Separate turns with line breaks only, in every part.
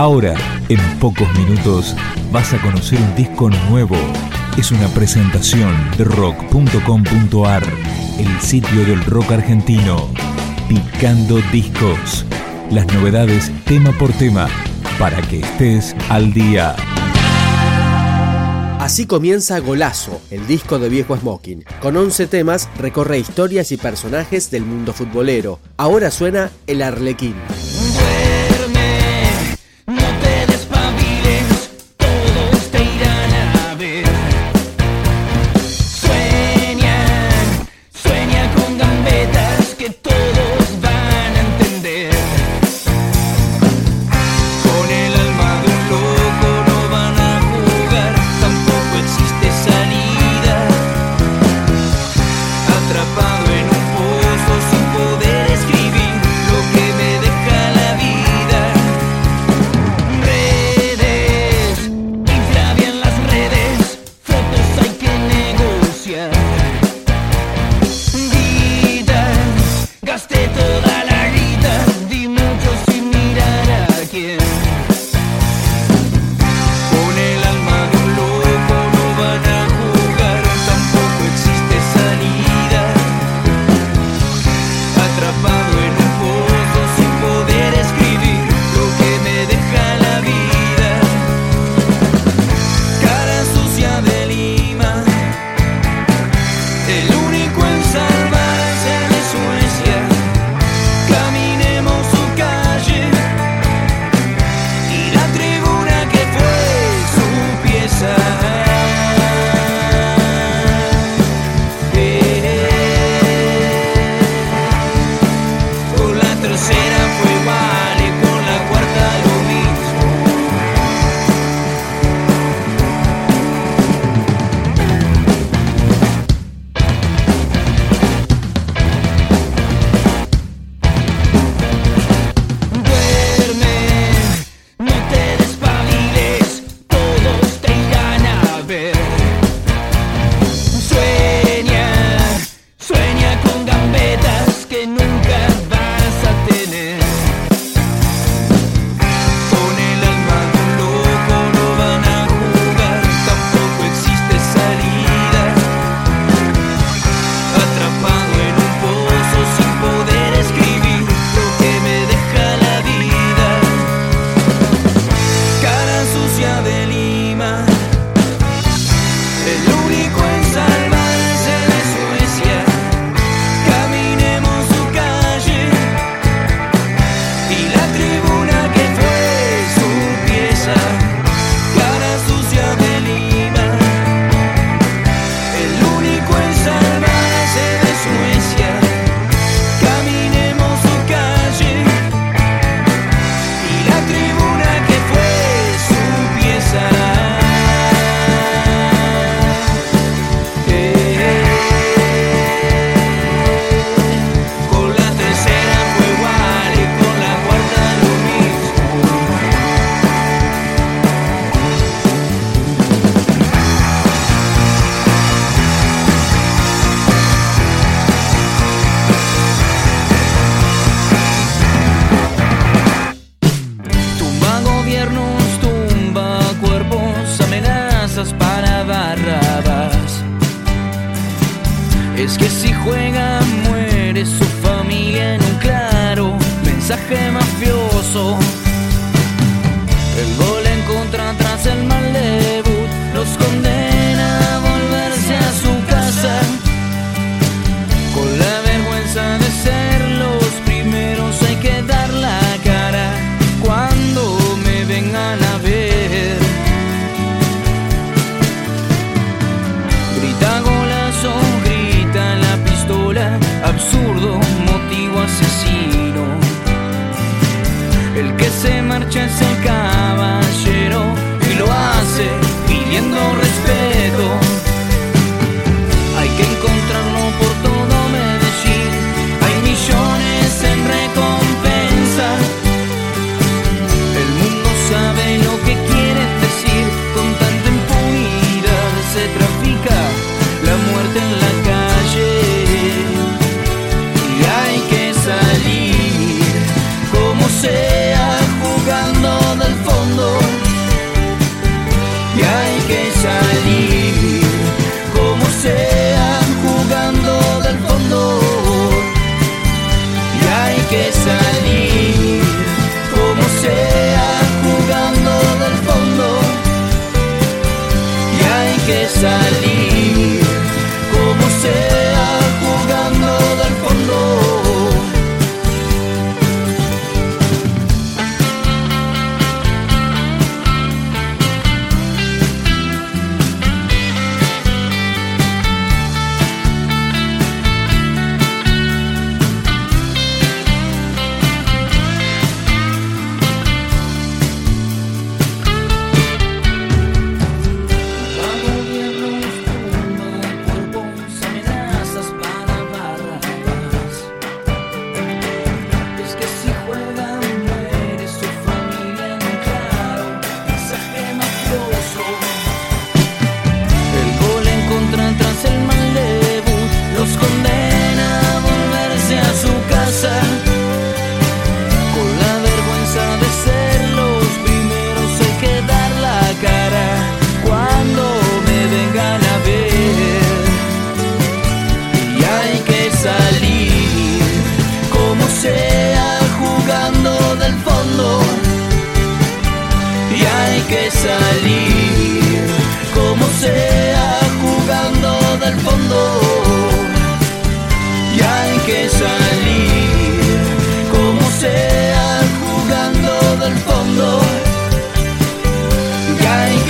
Ahora, en pocos minutos, vas a conocer un disco nuevo. Es una presentación de rock.com.ar, el sitio del rock argentino. Picando discos. Las novedades tema por tema, para que estés al día.
Así comienza Golazo, el disco de Viejo Smoking. Con 11 temas recorre historias y personajes del mundo futbolero. Ahora suena El Arlequín.
Es que si juega,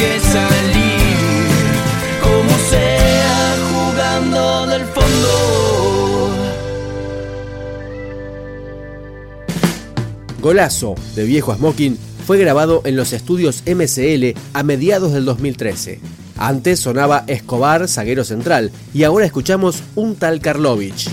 que como sea, jugando del fondo. Golazo de Viejo Smoking fue grabado en los estudios MCL a mediados del 2013. Antes sonaba Escobar, zaguero central, y ahora escuchamos un tal Karlovich.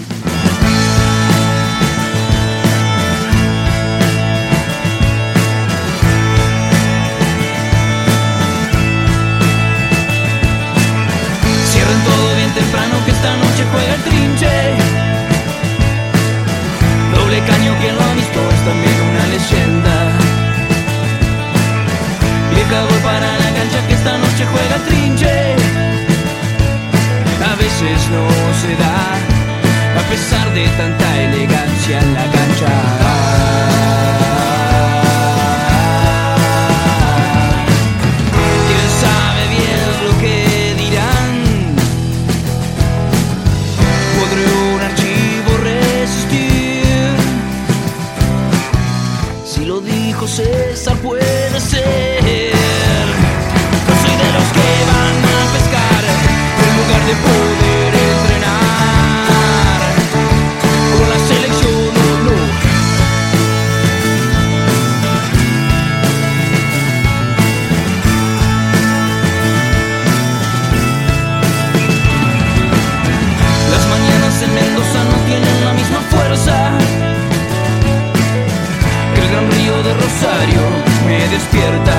de tanta elegancia en la cancha. despierta.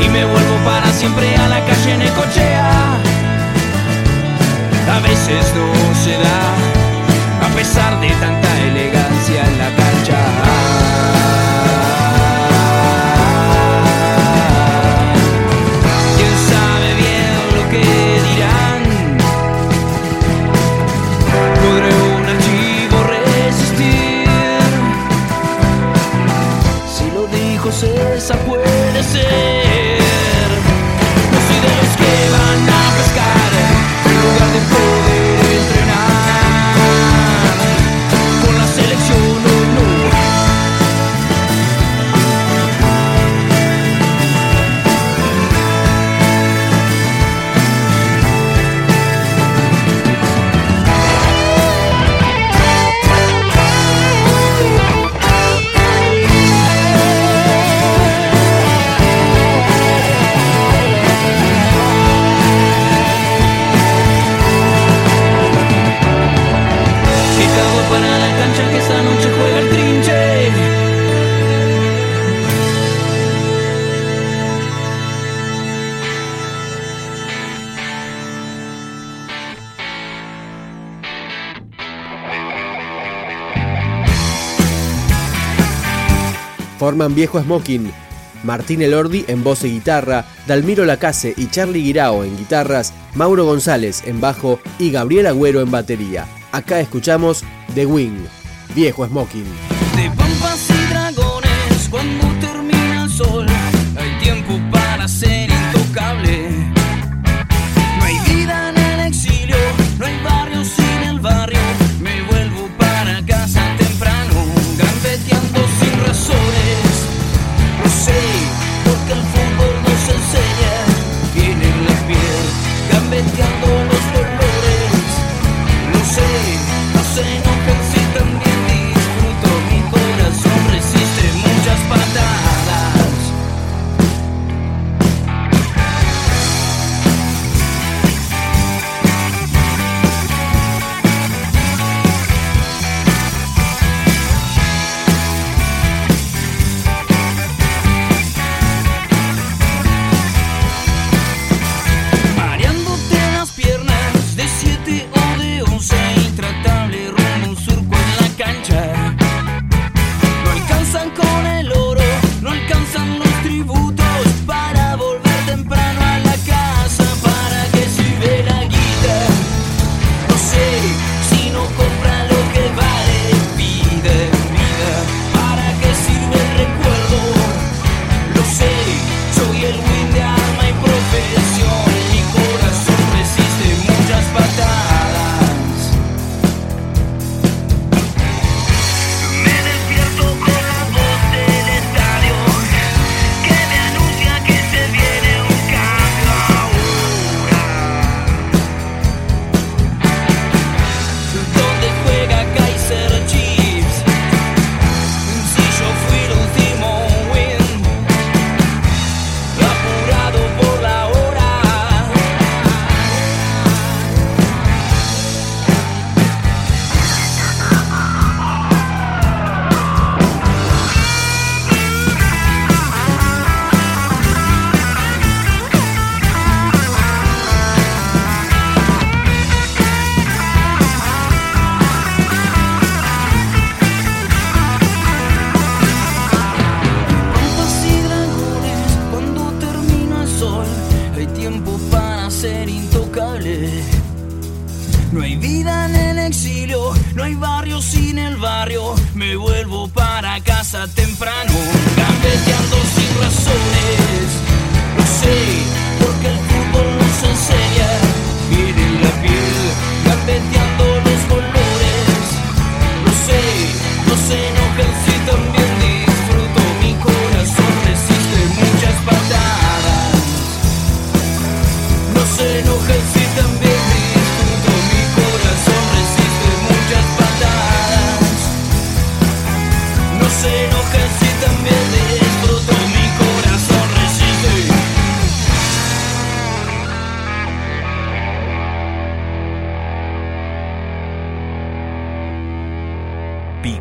Y me vuelvo para siempre a la calle Necochea. A veces no se da, a pesar de tanta elegancia en la
Forman Viejo Smoking, Martín Elordi en voz y guitarra, Dalmiro Lacase y Charlie Guirao en guitarras, Mauro González en bajo y Gabriel Agüero en batería. Acá escuchamos The Wing, Viejo Smoking.
cambiando temprano, gambeteando